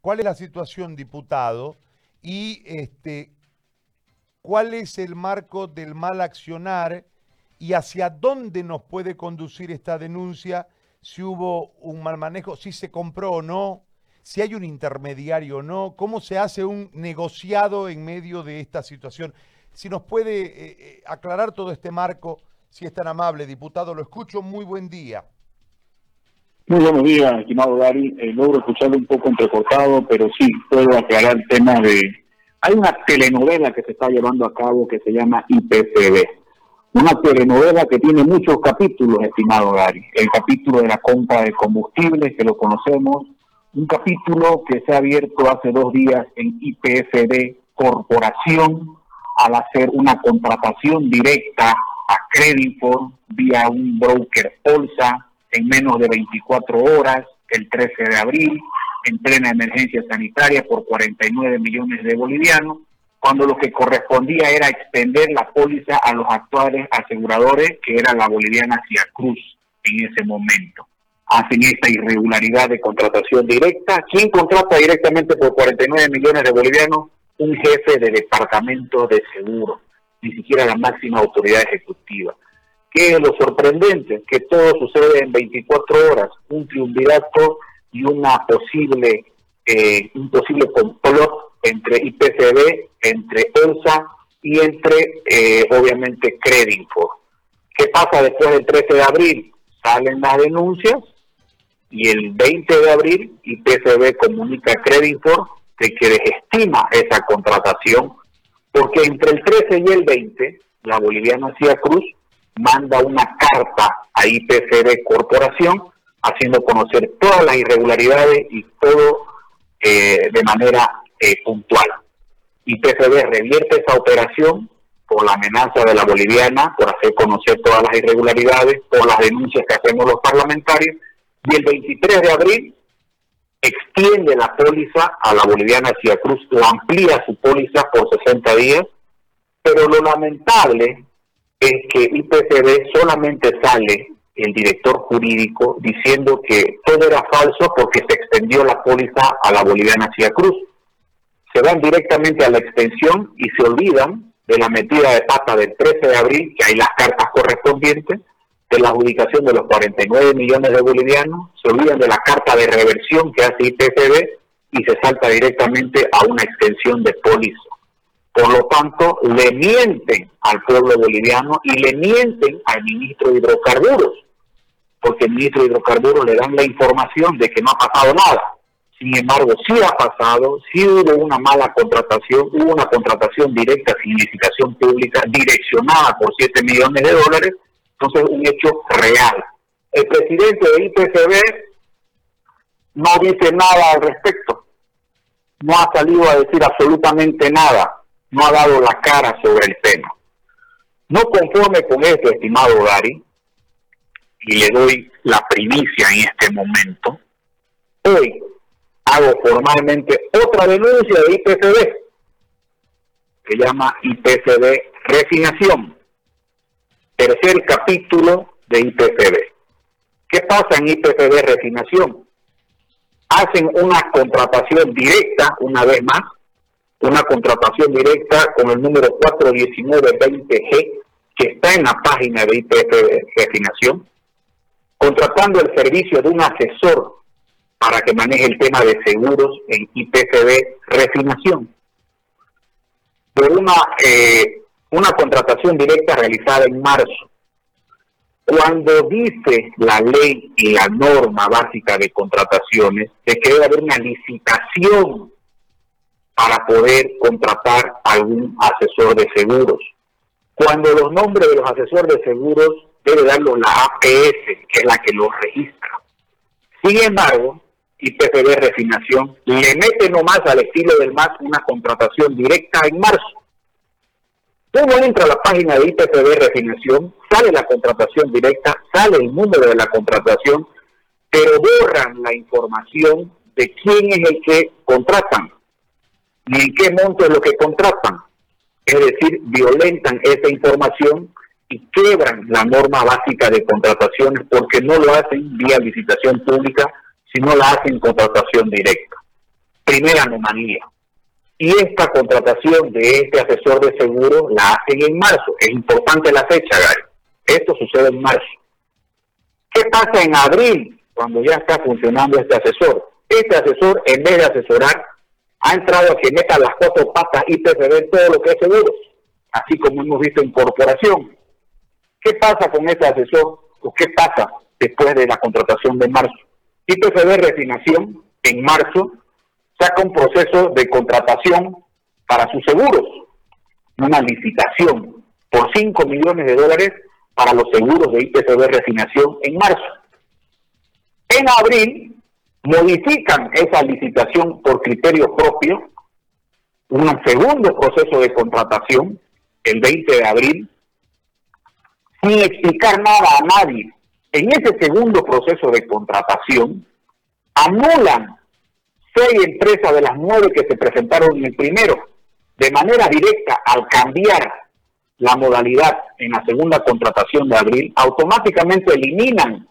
¿Cuál es la situación, diputado? Y este, ¿cuál es el marco del mal accionar y hacia dónde nos puede conducir esta denuncia? Si hubo un mal manejo, si se compró o no, si hay un intermediario o no, cómo se hace un negociado en medio de esta situación. Si nos puede eh, eh, aclarar todo este marco, si es tan amable, diputado, lo escucho. Muy buen día. Muy buenos días, estimado Gary. Eh, logro escucharlo un poco entrecortado, pero sí, puedo aclarar el tema de... Hay una telenovela que se está llevando a cabo que se llama IPCB. Una telenovela que tiene muchos capítulos, estimado Gary. El capítulo de la compra de combustibles, que lo conocemos. Un capítulo que se ha abierto hace dos días en IPFB Corporación, al hacer una contratación directa a Credifor vía un broker Polsa en menos de 24 horas, el 13 de abril, en plena emergencia sanitaria por 49 millones de bolivianos, cuando lo que correspondía era extender la póliza a los actuales aseguradores, que era la boliviana Cruz en ese momento. Hacen esta irregularidad de contratación directa. ¿Quién contrata directamente por 49 millones de bolivianos? un jefe de departamento de seguro, ni siquiera la máxima autoridad ejecutiva. ¿Qué es lo sorprendente? Que todo sucede en 24 horas, un triunvirato y una posible, eh, un posible complot entre IPCB, entre ELSA y entre, eh, obviamente, Credinfo. ¿Qué pasa después del 13 de abril? Salen las denuncias y el 20 de abril IPCB comunica a Credinfo de que desestima esa contratación, porque entre el 13 y el 20, la boliviana Cia Cruz manda una carta a IPCB Corporación haciendo conocer todas las irregularidades y todo eh, de manera eh, puntual. IPCB revierte esa operación por la amenaza de la boliviana, por hacer conocer todas las irregularidades, por las denuncias que hacemos los parlamentarios, y el 23 de abril extiende la póliza a la boliviana Cruz o amplía su póliza por 60 días, pero lo lamentable es que IPCB solamente sale el director jurídico diciendo que todo era falso porque se extendió la póliza a la boliviana Cia Cruz. Se van directamente a la extensión y se olvidan de la metida de pata del 13 de abril, que hay las cartas correspondientes, de la adjudicación de los 49 millones de bolivianos, se olvidan de la carta de reversión que hace IPCB y se salta directamente a una extensión de póliza. Por lo tanto, le mienten al pueblo boliviano y le mienten al ministro de Hidrocarburos, porque el ministro de Hidrocarburos le dan la información de que no ha pasado nada. Sin embargo, sí ha pasado, sí hubo una mala contratación, hubo una contratación directa sin licitación pública direccionada por 7 millones de dólares entonces, un hecho real. El presidente de IPCB no dice nada al respecto. No ha salido a decir absolutamente nada. No ha dado la cara sobre el tema. No conforme con esto, estimado Gary, y le doy la primicia en este momento, hoy hago formalmente otra denuncia de IPCB, que llama IPCB Refinación tercer capítulo de IPPB. ¿Qué pasa en IPPB Refinación? Hacen una contratación directa, una vez más, una contratación directa con el número 41920G, que está en la página de IPPB Refinación, contratando el servicio de un asesor para que maneje el tema de seguros en IPCB Refinación. Por una eh, una contratación directa realizada en marzo. Cuando dice la ley y la norma básica de contrataciones de que debe haber una licitación para poder contratar a algún asesor de seguros. Cuando los nombres de los asesores de seguros debe darlo la APS, que es la que los registra. Sin embargo, IPFB Refinación le mete nomás al estilo del MAS una contratación directa en marzo uno entra a la página de IPCB Refinación, sale la contratación directa, sale el número de la contratación, pero borran la información de quién es el que contratan, ni en qué monto es lo que contratan. Es decir, violentan esa información y quebran la norma básica de contrataciones porque no lo hacen vía licitación pública, sino la hacen contratación directa. primera anomalía. Y esta contratación de este asesor de seguro la hacen en marzo. Es importante la fecha, Gary. Esto sucede en marzo. ¿Qué pasa en abril, cuando ya está funcionando este asesor? Este asesor, en vez de asesorar, ha entrado a que meta las cuatro patas y en todo lo que es seguros, así como hemos visto en corporación. ¿Qué pasa con este asesor? ¿O qué pasa después de la contratación de marzo? IPCB Refinación, en marzo, saca un proceso de contratación para sus seguros, una licitación por 5 millones de dólares para los seguros de IPCB Refinación en marzo. En abril, modifican esa licitación por criterio propio, un segundo proceso de contratación, el 20 de abril, sin explicar nada a nadie. En ese segundo proceso de contratación, anulan seis empresas de las nueve que se presentaron en el primero, de manera directa al cambiar la modalidad en la segunda contratación de abril, automáticamente eliminan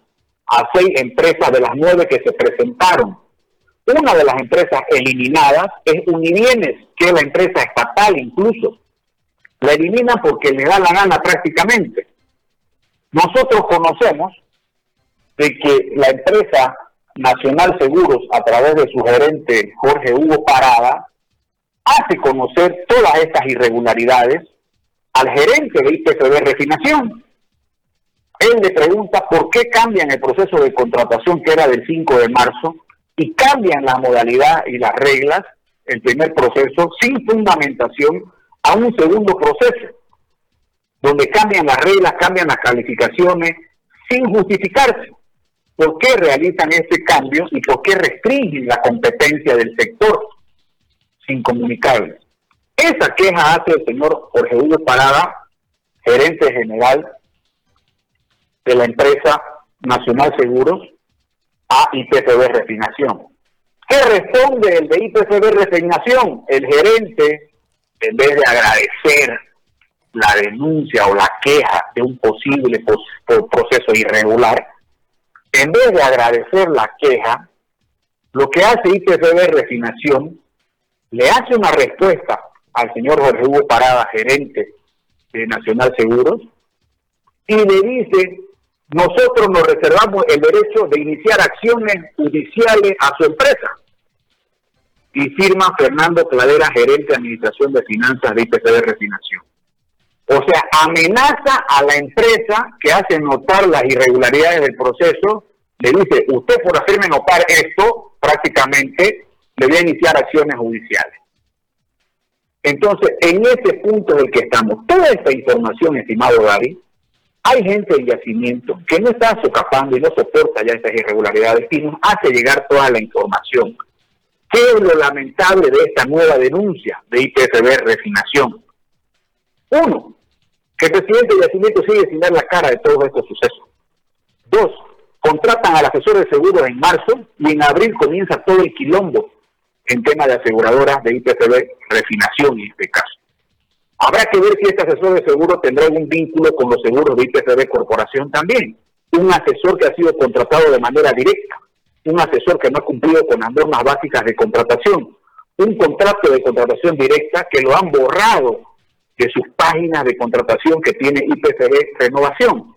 a seis empresas de las nueve que se presentaron. Una de las empresas eliminadas es Unibienes, que es la empresa estatal incluso. La eliminan porque le da la gana prácticamente. Nosotros conocemos de que la empresa Nacional Seguros, a través de su gerente Jorge Hugo Parada, hace conocer todas estas irregularidades al gerente de IPCB Refinación él le pregunta por qué cambian el proceso de contratación que era del 5 de marzo y cambian la modalidad y las reglas, el primer proceso, sin fundamentación, a un segundo proceso, donde cambian las reglas, cambian las calificaciones, sin justificarse. ¿Por qué realizan este cambio y por qué restringen la competencia del sector sin comunicarles? Esa queja hace el señor Jorge Hugo Parada, gerente general de la empresa Nacional Seguros a IPCB Refinación. ¿Qué responde el de IPCB Refinación? El gerente, en vez de agradecer la denuncia o la queja de un posible proceso irregular, en vez de agradecer la queja, lo que hace IPCB Refinación, le hace una respuesta al señor Jorge Hugo Parada, gerente de Nacional Seguros, y le dice nosotros nos reservamos el derecho de iniciar acciones judiciales a su empresa. Y firma Fernando Cladera, gerente de Administración de Finanzas de IPC de Refinación. O sea, amenaza a la empresa que hace notar las irregularidades del proceso, le dice, usted por hacerme notar esto, prácticamente le voy a iniciar acciones judiciales. Entonces, en ese punto en el que estamos, toda esta información, estimado David, hay gente en yacimiento que no está socapando y no soporta ya estas irregularidades y nos hace llegar toda la información. ¿Qué es lo lamentable de esta nueva denuncia de IPFB Refinación? Uno, que el presidente de yacimiento sigue sin dar la cara de todos estos sucesos. Dos, contratan al asesor de seguros en marzo y en abril comienza todo el quilombo en tema de aseguradoras de IPFB Refinación en este caso. Habrá que ver si este asesor de seguro tendrá algún vínculo con los seguros de IPCB Corporación también. Un asesor que ha sido contratado de manera directa, un asesor que no ha cumplido con las normas básicas de contratación, un contrato de contratación directa que lo han borrado de sus páginas de contratación que tiene IPCB Renovación.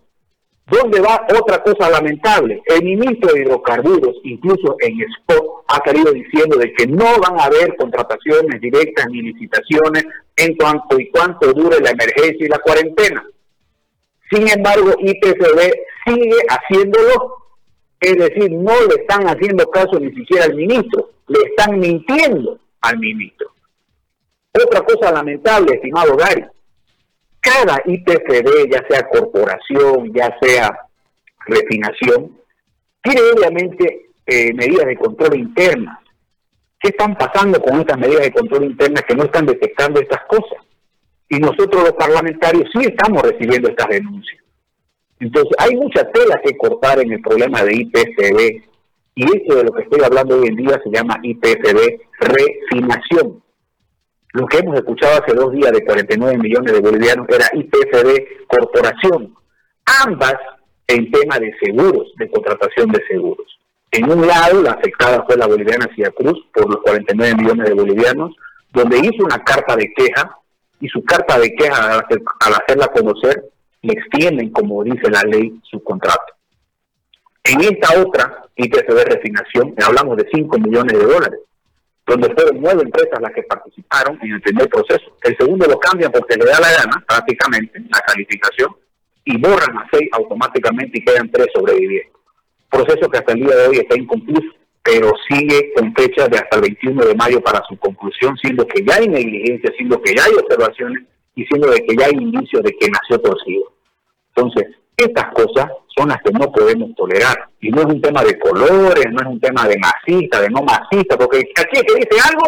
¿Dónde va otra cosa lamentable? El ministro de Hidrocarburos, incluso en spot, ha salido diciendo de que no van a haber contrataciones directas ni licitaciones en cuanto y cuanto dure la emergencia y la cuarentena. Sin embargo, IPCB sigue haciéndolo, es decir, no le están haciendo caso ni siquiera al ministro, le están mintiendo al ministro. Otra cosa lamentable, estimado Gary, cada IPCB, ya sea corporación, ya sea refinación, tiene obviamente eh, medidas de control internas. ¿Qué están pasando con estas medidas de control internas que no están detectando estas cosas? Y nosotros los parlamentarios sí estamos recibiendo estas denuncias. Entonces, hay mucha tela que cortar en el problema de IPCB. Y eso de lo que estoy hablando hoy en día se llama IPCB refinación. Lo que hemos escuchado hace dos días de 49 millones de bolivianos era IPFD Corporación, ambas en tema de seguros, de contratación de seguros. En un lado, la afectada fue la boliviana Cia Cruz por los 49 millones de bolivianos, donde hizo una carta de queja y su carta de queja al, hacerla conocer le extienden, como dice la ley, su contrato. En esta otra ITCB refinación hablamos de 5 millones de dólares, donde fueron nueve empresas las que participaron en el primer proceso. El segundo lo cambian porque le da la gana, prácticamente, la calificación, y borran a seis automáticamente y quedan tres sobrevivientes. Proceso que hasta el día de hoy está inconcluso pero sigue con fecha de hasta el 21 de mayo para su conclusión, siendo que ya hay negligencia, siendo que ya hay observaciones y siendo de que ya hay indicios de que nació torcido. Entonces, estas cosas son las que no podemos tolerar. Y no es un tema de colores, no es un tema de masista, de no masista, porque aquí es que dice algo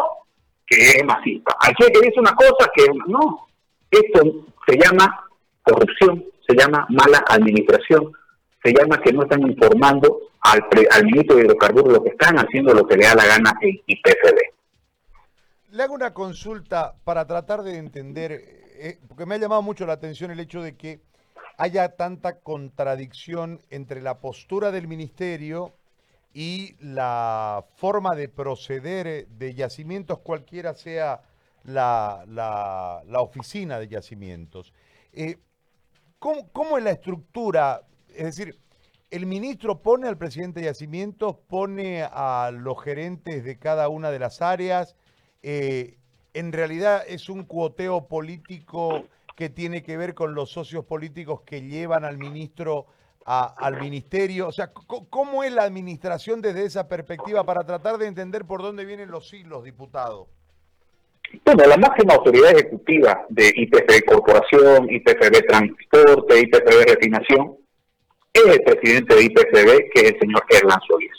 que es masista, aquí es que dice una cosa que no. Esto se llama corrupción, se llama mala administración, se llama que no están informando al, al ministro de Hidrocarburos lo que están haciendo, lo que le da la gana en IPCB. Le hago una consulta para tratar de entender, eh, porque me ha llamado mucho la atención el hecho de que haya tanta contradicción entre la postura del ministerio y la forma de proceder de yacimientos, cualquiera sea la, la, oficina de yacimientos. Eh, ¿cómo, ¿Cómo es la estructura? Es decir, el ministro pone al presidente de Yacimientos, pone a los gerentes de cada una de las áreas. Eh, en realidad es un cuoteo político que tiene que ver con los socios políticos que llevan al ministro al ministerio. O sea, ¿cómo es la administración desde esa perspectiva para tratar de entender por dónde vienen los hilos, diputado? Bueno, la máxima autoridad ejecutiva de IPF Corporación, IPFB Transporte, IPFB Refinación, es el presidente de IPCB, que es el señor Erlan Solís.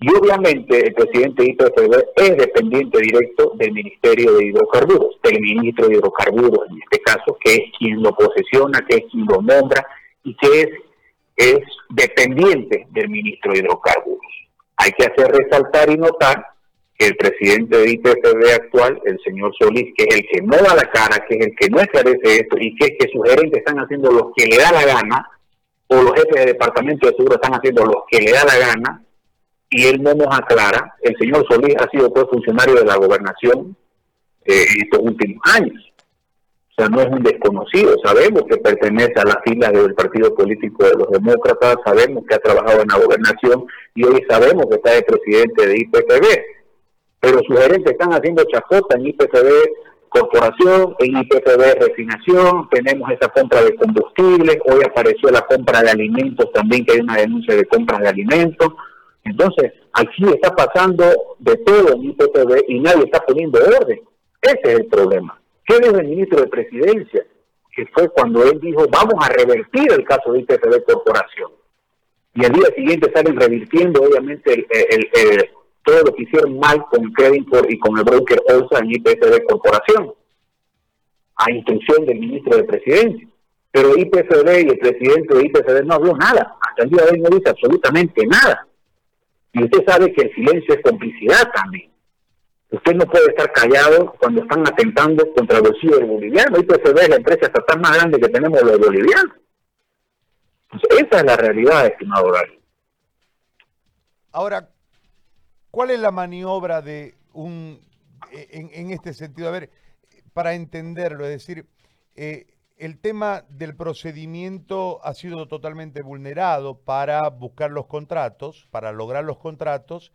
Y obviamente el presidente de IPCB es dependiente directo del Ministerio de Hidrocarburos, del ministro de Hidrocarburos en este caso, que es quien lo posesiona, que es quien lo nombra y que es, es dependiente del ministro de Hidrocarburos. Hay que hacer resaltar y notar que el presidente de IPCB actual, el señor Solís, que es el que no da la cara, que es el que no esclarece esto y que es que sus gerentes están haciendo lo que le da la gana, o los jefes de departamento de seguro están haciendo lo que le da la gana y él no nos aclara. El señor Solís ha sido pues funcionario de la gobernación eh, en estos últimos años. Sea, no es un desconocido. Sabemos que pertenece a la fila del partido político de los demócratas, sabemos que ha trabajado en la gobernación y hoy sabemos que está de presidente de IPCB. Pero sus gerentes están haciendo chacota en IPCB corporación, en IPPB refinación, tenemos esa compra de combustibles, hoy apareció la compra de alimentos también, que hay una denuncia de compra de alimentos. Entonces, aquí está pasando de todo en IPPB y nadie está poniendo orden. Ese es el problema. ¿Qué dijo el ministro de Presidencia? Que fue cuando él dijo, vamos a revertir el caso de IPPB Corporación. Y al día siguiente salen revirtiendo, obviamente, el todo lo que hicieron mal con Credinport y con el broker Olsa en IPCB Corporación, a instrucción del ministro de Presidencia. Pero IPCB y el presidente de IPCB no habló nada. Hasta el día de hoy no dice absolutamente nada. Y usted sabe que el silencio es complicidad también. Usted no puede estar callado cuando están atentando contra el bolsillo del boliviano. IPCB es la empresa estatal más grande que tenemos los bolivianos. esa es la realidad, estimado Gary. Ahora, ¿Cuál es la maniobra de un, e, en, este sentido? A ver, para entenderlo, es decir, eh, el tema del procedimiento ha sido totalmente vulnerado para buscar los contratos, para lograr los contratos.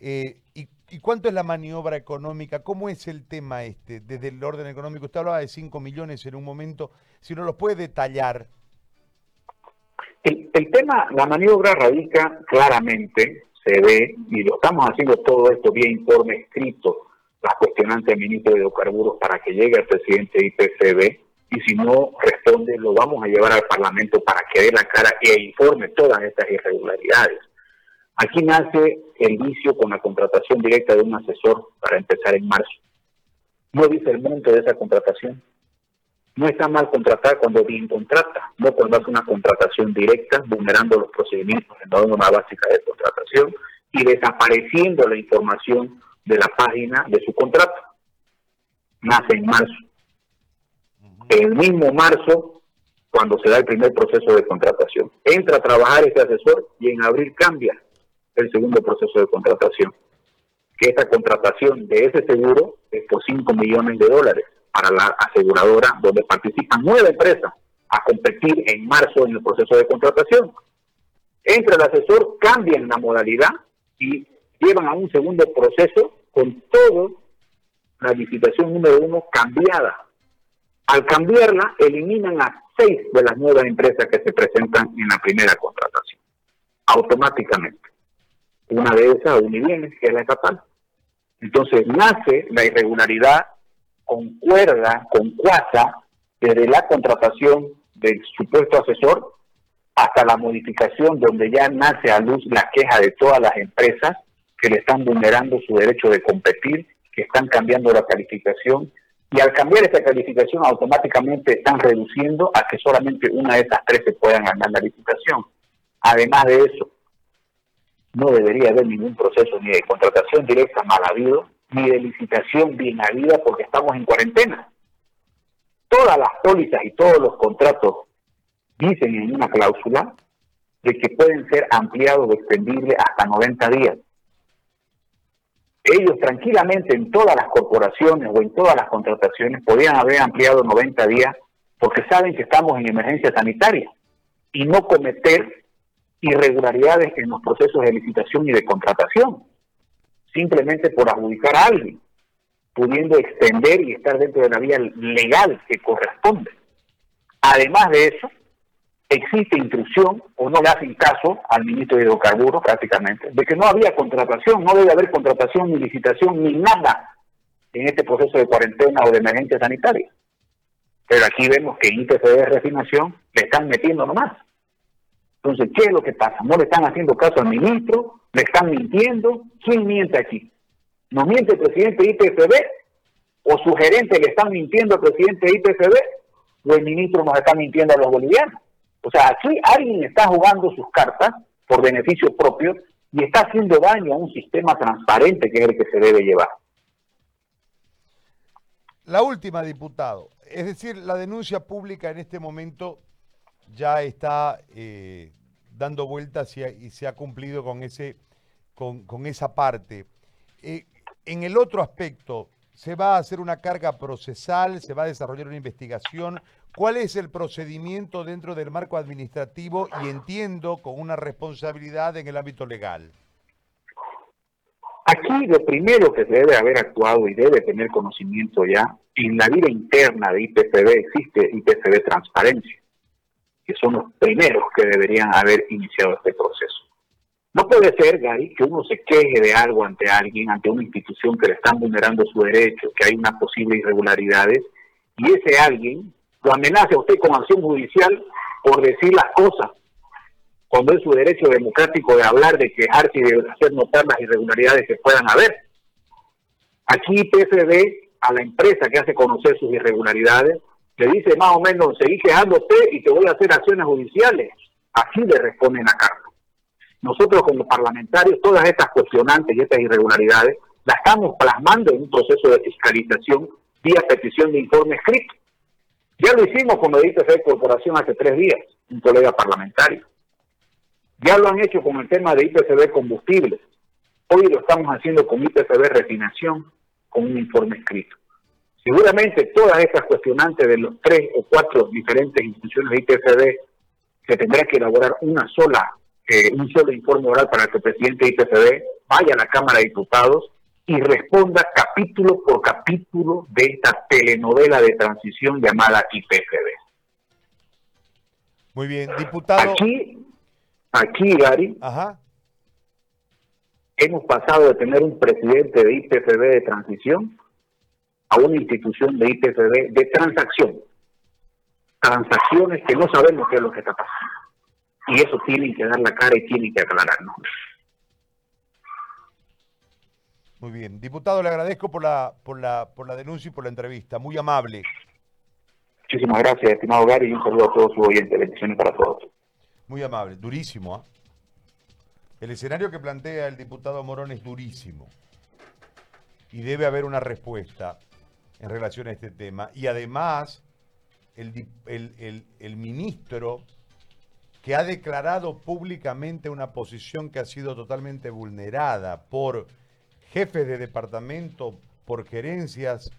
Eh, y, cuánto es la maniobra económica? ¿Cómo es el tema este desde el orden económico? Usted hablaba de 5 millones en un momento. Si no lo puede detallar. El, tema, la maniobra radica claramente se ve, y lo estamos haciendo todo esto vía informe escrito, las cuestionantes del ministro de Hidrocarburos para que llegue al presidente de IPCB, y si no responde, lo vamos a llevar al Parlamento para que dé la cara e informe todas estas irregularidades. Aquí nace el vicio con la contratación directa de un asesor para empezar en marzo. No dice el monto de esa contratación, no está mal contratar cuando bien contrata, no cuando hace una contratación directa, vulnerando los procedimientos en la norma básica de contratación y desapareciendo la información de la página de su contrato. Nace en marzo. El mismo marzo, cuando se da el primer proceso de contratación. Entra a trabajar ese asesor y en abril cambia. El segundo proceso de contratación. Que esta contratación de ese seguro es por 5 millones de dólares para la aseguradora donde participan nueve empresas a competir en marzo en el proceso de contratación. Entra el asesor, cambian la modalidad y llevan a un segundo proceso con todo la licitación número uno cambiada. Al cambiarla, eliminan a seis de las nuevas empresas que se presentan en la primera contratación, automáticamente. Una de esas, Unibienes, que es la estatal. Entonces nace la irregularidad, concuerda, con cuasa, desde la contratación del supuesto asesor hasta la modificación donde ya nace a luz la queja de todas las empresas que le están vulnerando su derecho de competir, que están cambiando la calificación y al cambiar esa calificación automáticamente están reduciendo a que solamente una de esas tres se puedan ganar la licitación. Además de eso, no debería haber ningún proceso ni de contratación directa mal habido, ni de licitación bien habida porque estamos en cuarentena. Todas las pólizas y todos los contratos dicen en una cláusula de que pueden ser ampliados o extendibles hasta 90 días ellos tranquilamente en todas las corporaciones o en todas las contrataciones podían haber ampliado 90 días porque saben que estamos en emergencia sanitaria y no cometer irregularidades en los procesos de licitación y de contratación, simplemente por adjudicar a alguien, pudiendo extender y estar dentro de la vía legal que corresponde. Además de eso, existe intrusión o no le hacen caso al ministro de Hidrocarburos prácticamente, de que no había contratación, no debe haber contratación ni licitación ni nada en este proceso de cuarentena o de emergencia sanitaria. Pero aquí vemos que de refinación le están metiendo nomás. Entonces, ¿qué es lo que pasa? No le están haciendo caso al ministro, le están mintiendo. ¿Quién miente aquí? ¿Nos miente el presidente de IPFB? ¿O su gerente le están mintiendo al presidente de IPFB? ¿O el ministro nos está mintiendo a los bolivianos? O sea, aquí alguien está jugando sus cartas por beneficio propio y está haciendo daño a un sistema transparente que es el que se debe llevar. La última, diputado. Es decir, la denuncia pública en este momento ya está eh, dando vueltas y, se ha cumplido con, ese, con, esa parte. Eh, en el otro aspecto, ¿se va a hacer una carga procesal? ¿Se va a desarrollar una investigación? ¿Cuál es el procedimiento dentro del marco administrativo y entiendo con una responsabilidad en el ámbito legal? Aquí lo primero que debe haber actuado y debe tener conocimiento ya, en la vida interna de IPCB existe IPCB Transparencia, que son los primeros que deberían haber iniciado este proceso. No puede ser, Gary, que uno se queje de algo ante alguien, ante una institución que le están vulnerando su derecho, que hay unas posibles irregularidades, y ese alguien lo amenace a usted con acción judicial por decir las cosas, cuando es su derecho democrático de hablar, de quejarse y de hacer notar las irregularidades que puedan haber. Aquí PFD a la empresa que hace conocer sus irregularidades le dice más o menos, seguí quejándote y te voy a hacer acciones judiciales. Así le responden a Carlos. Nosotros como parlamentarios, todas estas cuestionantes y estas irregularidades las estamos plasmando en un proceso de fiscalización vía petición de informe escrito. Ya lo hicimos con la IPF Corporación hace tres días, un colega parlamentario. Ya lo han hecho con el tema de IPCB combustibles. Hoy lo estamos haciendo con IPCB refinación, con un informe escrito. Seguramente todas estas cuestionantes de los tres o cuatro diferentes instituciones de IPCB se tendrá que elaborar una sola, eh, un solo informe oral para que el presidente de IPCB vaya a la Cámara de Diputados y responda capítulo por capítulo de esta telenovela de transición llamada IPFB. Muy bien, diputado. Aquí, aquí, Gary, hemos pasado de tener un presidente de IPFB de transición a una institución de IPFB de transacción. Transacciones que no sabemos qué es lo que está pasando. Y eso tienen que dar la cara y tienen que aclararnos. Muy bien. Diputado, le agradezco por la, por la, por la denuncia y por la entrevista. Muy amable. Muchísimas gracias, estimado Gary, y un saludo a todos sus oyentes. Bendiciones para todos. Muy amable, durísimo. ¿ah? El escenario que plantea el diputado Morón es durísimo. Y debe haber una respuesta en relación a este tema. Y además, el, el, el ministro que ha declarado públicamente una posición que ha sido totalmente vulnerada por jefes de departamento, por gerencias,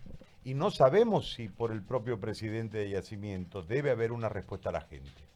y no sabemos si por el propio presidente de Yacimiento debe haber una respuesta a la gente.